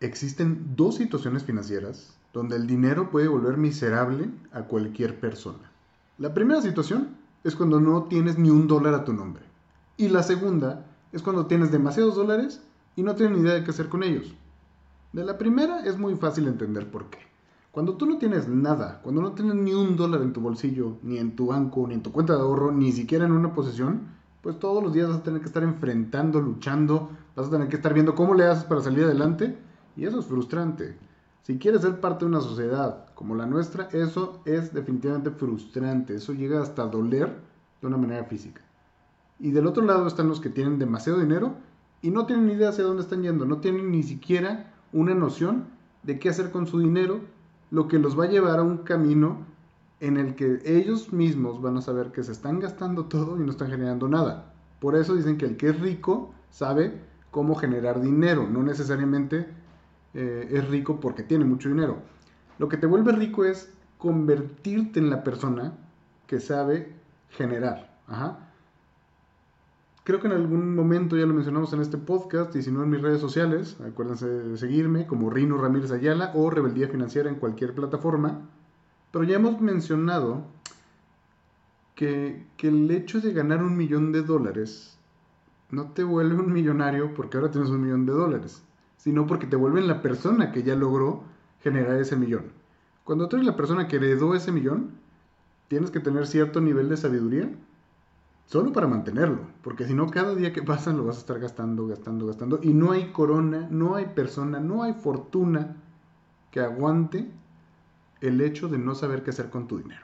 existen dos situaciones financieras donde el dinero puede volver miserable a cualquier persona. La primera situación es cuando no tienes ni un dólar a tu nombre. Y la segunda es cuando tienes demasiados dólares y no tienes ni idea de qué hacer con ellos. De la primera es muy fácil entender por qué. Cuando tú no tienes nada, cuando no tienes ni un dólar en tu bolsillo, ni en tu banco, ni en tu cuenta de ahorro, ni siquiera en una posesión, pues todos los días vas a tener que estar enfrentando, luchando, vas a tener que estar viendo cómo le haces para salir adelante y eso es frustrante. Si quieres ser parte de una sociedad como la nuestra, eso es definitivamente frustrante, eso llega hasta doler de una manera física. Y del otro lado están los que tienen demasiado dinero y no tienen idea hacia dónde están yendo, no tienen ni siquiera una noción de qué hacer con su dinero, lo que los va a llevar a un camino en el que ellos mismos van a saber que se están gastando todo y no están generando nada. Por eso dicen que el que es rico sabe cómo generar dinero, no necesariamente eh, es rico porque tiene mucho dinero. Lo que te vuelve rico es convertirte en la persona que sabe generar. Ajá. Creo que en algún momento ya lo mencionamos en este podcast y si no en mis redes sociales, acuérdense de seguirme como Rino Ramírez Ayala o Rebeldía Financiera en cualquier plataforma. Pero ya hemos mencionado que, que el hecho de ganar un millón de dólares no te vuelve un millonario porque ahora tienes un millón de dólares, sino porque te vuelven la persona que ya logró generar ese millón. Cuando tú eres la persona que heredó ese millón, tienes que tener cierto nivel de sabiduría Solo para mantenerlo, porque si no, cada día que pasa lo vas a estar gastando, gastando, gastando. Y no hay corona, no hay persona, no hay fortuna que aguante el hecho de no saber qué hacer con tu dinero.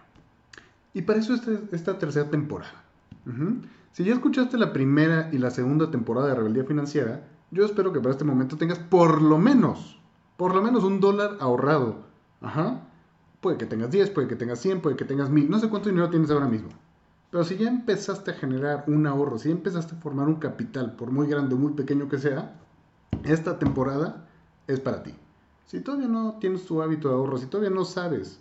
Y para eso esta, esta tercera temporada. Si ya escuchaste la primera y la segunda temporada de Rebeldía Financiera, yo espero que para este momento tengas por lo menos, por lo menos un dólar ahorrado. Ajá. Puede que tengas 10, puede que tengas 100, puede que tengas 1000. No sé cuánto dinero tienes ahora mismo. Pero si ya empezaste a generar un ahorro, si ya empezaste a formar un capital, por muy grande o muy pequeño que sea, esta temporada es para ti. Si todavía no tienes tu hábito de ahorro, si todavía no sabes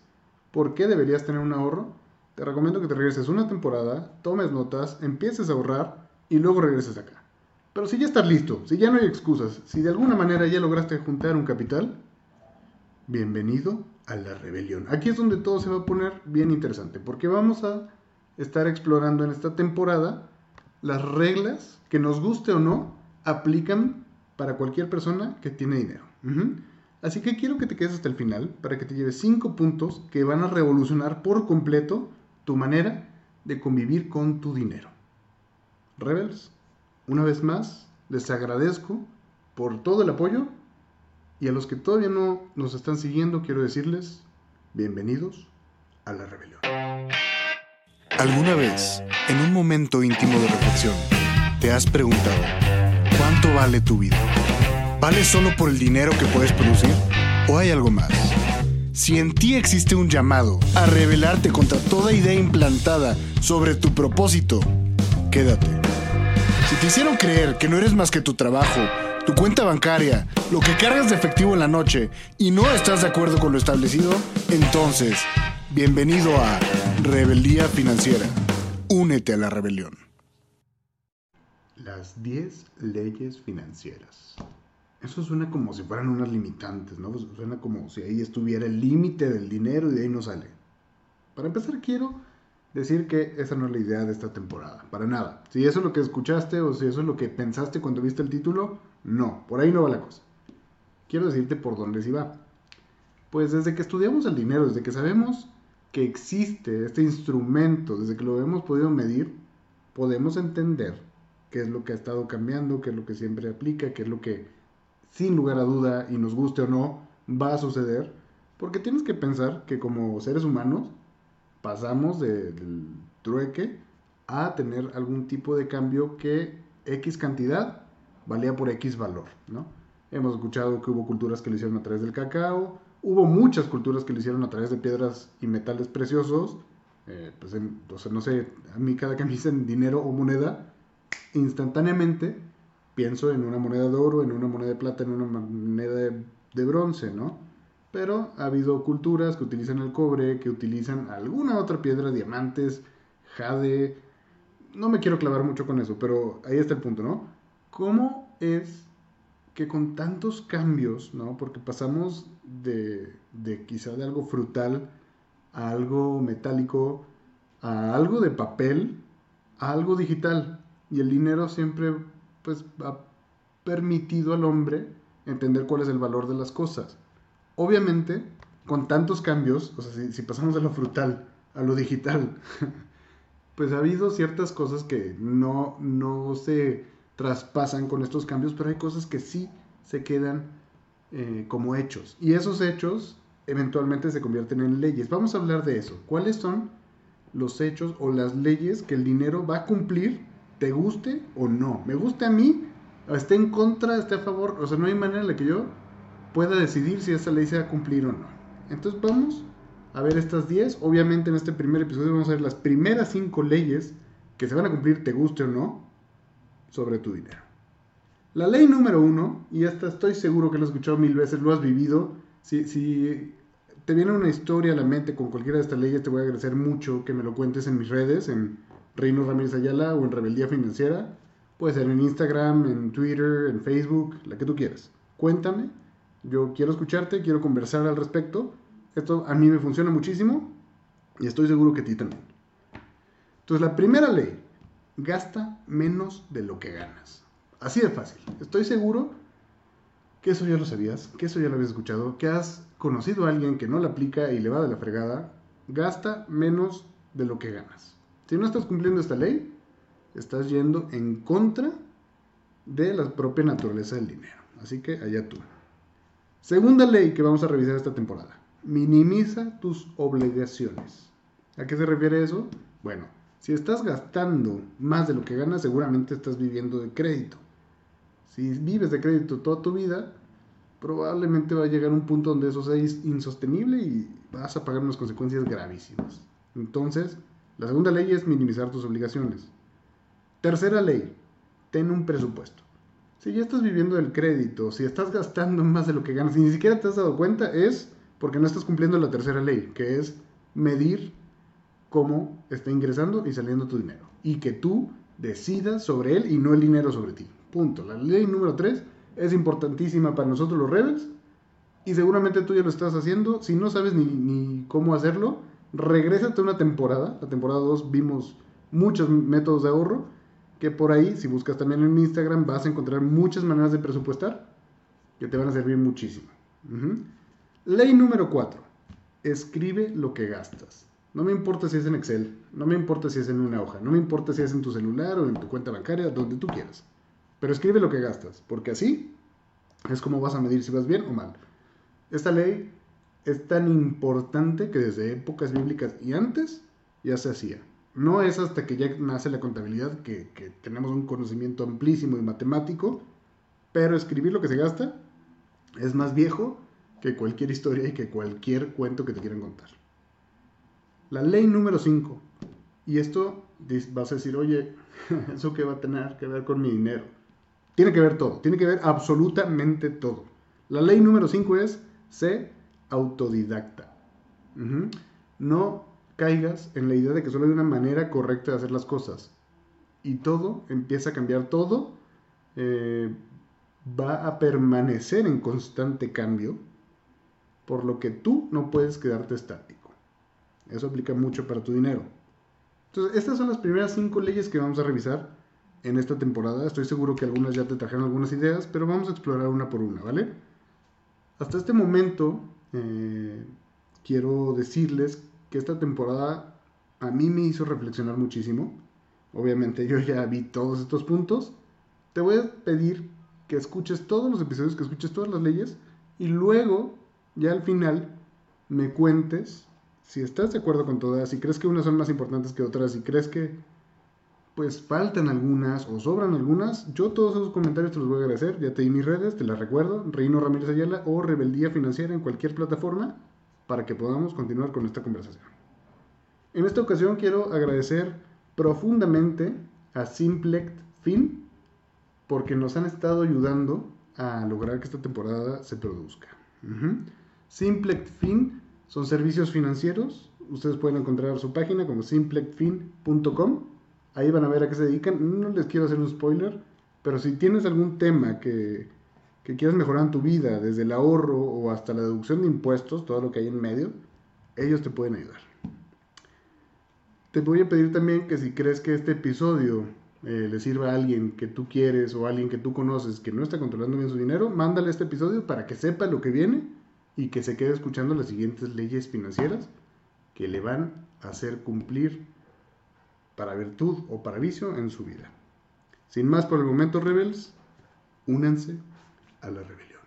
por qué deberías tener un ahorro, te recomiendo que te regreses una temporada, tomes notas, empieces a ahorrar y luego regreses acá. Pero si ya estás listo, si ya no hay excusas, si de alguna manera ya lograste juntar un capital, bienvenido a la rebelión. Aquí es donde todo se va a poner bien interesante, porque vamos a estar explorando en esta temporada las reglas que nos guste o no aplican para cualquier persona que tiene dinero. Así que quiero que te quedes hasta el final para que te lleves cinco puntos que van a revolucionar por completo tu manera de convivir con tu dinero. Rebels, una vez más, les agradezco por todo el apoyo y a los que todavía no nos están siguiendo quiero decirles bienvenidos a la rebelión. ¿Alguna vez, en un momento íntimo de reflexión, te has preguntado, ¿cuánto vale tu vida? ¿Vale solo por el dinero que puedes producir? ¿O hay algo más? Si en ti existe un llamado a rebelarte contra toda idea implantada sobre tu propósito, quédate. Si te hicieron creer que no eres más que tu trabajo, tu cuenta bancaria, lo que cargas de efectivo en la noche y no estás de acuerdo con lo establecido, entonces Bienvenido a Rebeldía Financiera. Únete a la rebelión. Las 10 leyes financieras. Eso suena como si fueran unas limitantes, ¿no? Suena como si ahí estuviera el límite del dinero y de ahí no sale. Para empezar, quiero decir que esa no es la idea de esta temporada, para nada. Si eso es lo que escuchaste o si eso es lo que pensaste cuando viste el título, no, por ahí no va la cosa. Quiero decirte por dónde sí va. Pues desde que estudiamos el dinero, desde que sabemos que existe este instrumento, desde que lo hemos podido medir, podemos entender qué es lo que ha estado cambiando, qué es lo que siempre aplica, qué es lo que sin lugar a duda, y nos guste o no, va a suceder. Porque tienes que pensar que como seres humanos pasamos del trueque a tener algún tipo de cambio que X cantidad valía por X valor, ¿no? Hemos escuchado que hubo culturas que lo hicieron a través del cacao, Hubo muchas culturas que lo hicieron a través de piedras y metales preciosos. Eh, pues no sé, a mí cada que me dicen dinero o moneda, instantáneamente pienso en una moneda de oro, en una moneda de plata, en una moneda de, de bronce, ¿no? Pero ha habido culturas que utilizan el cobre, que utilizan alguna otra piedra, diamantes, jade. No me quiero clavar mucho con eso, pero ahí está el punto, ¿no? ¿Cómo es que con tantos cambios, ¿no? Porque pasamos de, de quizá de algo frutal a algo metálico, a algo de papel, a algo digital. Y el dinero siempre pues ha permitido al hombre entender cuál es el valor de las cosas. Obviamente, con tantos cambios, o sea, si, pasamos de lo frutal a lo digital, pues ha habido ciertas cosas que no, no se traspasan con estos cambios, pero hay cosas que sí se quedan eh, como hechos. Y esos hechos eventualmente se convierten en leyes. Vamos a hablar de eso. ¿Cuáles son los hechos o las leyes que el dinero va a cumplir, te guste o no? ¿Me guste a mí? ¿Esté en contra? ¿Esté a favor? O sea, no hay manera en la que yo pueda decidir si esa ley se va a cumplir o no. Entonces vamos a ver estas 10. Obviamente en este primer episodio vamos a ver las primeras 5 leyes que se van a cumplir, te guste o no, sobre tu dinero. La ley número uno, y esta estoy seguro que lo has escuchado mil veces, lo has vivido. Si, si te viene una historia a la mente con cualquiera de estas leyes, te voy a agradecer mucho que me lo cuentes en mis redes, en Reino Ramírez Ayala o en Rebeldía Financiera. Puede ser en Instagram, en Twitter, en Facebook, la que tú quieras. Cuéntame, yo quiero escucharte, quiero conversar al respecto. Esto a mí me funciona muchísimo y estoy seguro que a ti también. Entonces, la primera ley, gasta menos de lo que ganas. Así de fácil. Estoy seguro que eso ya lo sabías, que eso ya lo habías escuchado, que has conocido a alguien que no la aplica y le va de la fregada, gasta menos de lo que ganas. Si no estás cumpliendo esta ley, estás yendo en contra de la propia naturaleza del dinero. Así que allá tú. Segunda ley que vamos a revisar esta temporada. Minimiza tus obligaciones. ¿A qué se refiere eso? Bueno, si estás gastando más de lo que ganas, seguramente estás viviendo de crédito. Si vives de crédito toda tu vida, probablemente va a llegar un punto donde eso sea insostenible y vas a pagar unas consecuencias gravísimas. Entonces, la segunda ley es minimizar tus obligaciones. Tercera ley, ten un presupuesto. Si ya estás viviendo del crédito, si estás gastando más de lo que ganas y ni siquiera te has dado cuenta, es porque no estás cumpliendo la tercera ley, que es medir cómo está ingresando y saliendo tu dinero. Y que tú decidas sobre él y no el dinero sobre ti. Punto. La ley número 3 es importantísima para nosotros los Rebels y seguramente tú ya lo estás haciendo. Si no sabes ni, cómo hacerlo, regrésate una temporada. La temporada 2 vimos muchos métodos de ahorro que por ahí, si buscas también en Instagram, vas a encontrar muchas maneras de presupuestar que te van a servir muchísimo. Ley número 4. Escribe lo que gastas. No me importa si es en Excel, no me importa si es en una hoja, no me importa si es en tu celular o en tu cuenta bancaria, donde tú quieras. Pero escribe lo que gastas, porque así es como vas a medir si vas bien o mal. Esta ley es tan importante que desde épocas bíblicas y antes ya se hacía. No es hasta que ya nace la contabilidad que, tenemos un conocimiento amplísimo y matemático, pero escribir lo que se gasta es más viejo que cualquier historia y que cualquier cuento que te quieran contar. La ley número 5. Y esto vas a decir, oye, ¿eso qué va a tener que ver con mi dinero? Tiene que ver todo, tiene que ver absolutamente todo. La ley número 5 es, sé autodidacta. No caigas en la idea de que solo hay una manera correcta de hacer las cosas. Y todo empieza a cambiar, todo eh, va a permanecer en constante cambio, por lo que tú no puedes quedarte estático. Eso aplica mucho para tu dinero. Entonces, estas son las primeras cinco leyes que vamos a revisar en esta temporada. Estoy seguro que algunas ya te trajeron algunas ideas, pero vamos a explorar una por una, ¿vale? Hasta este momento, eh, quiero decirles que esta temporada a mí me hizo reflexionar muchísimo. Obviamente yo ya vi todos estos puntos. Te voy a pedir que escuches todos los episodios, que escuches todas las leyes y luego, ya al final, me cuentes si estás de acuerdo con todas, si crees que unas son más importantes que otras, si crees que pues faltan algunas o sobran algunas, yo todos esos comentarios te los voy a agradecer. Ya te di mis redes, te las recuerdo, Reino Ramírez Ayala o Rebeldía Financiera en cualquier plataforma para que podamos continuar con esta conversación. En esta ocasión quiero agradecer profundamente a Simplex Fin porque nos han estado ayudando a lograr que esta temporada se produzca. Simplex Fin son servicios financieros. Ustedes pueden encontrar su página como simplexfin.com Ahí van a ver a qué se dedican. No les quiero hacer un spoiler, pero si tienes algún tema que, que quieras mejorar tu vida, desde el ahorro o hasta la deducción de impuestos, todo lo que hay en medio, ellos te pueden ayudar. Te voy a pedir también que si crees que este episodio eh, le sirva a alguien que tú quieres o a alguien que tú conoces que no está controlando bien su dinero, mándale este episodio para que sepa lo que viene y que se quede escuchando las siguientes leyes financieras que le van a hacer cumplir para virtud o para vicio en su vida. Sin más por el momento, Rebels, únanse a la rebelión.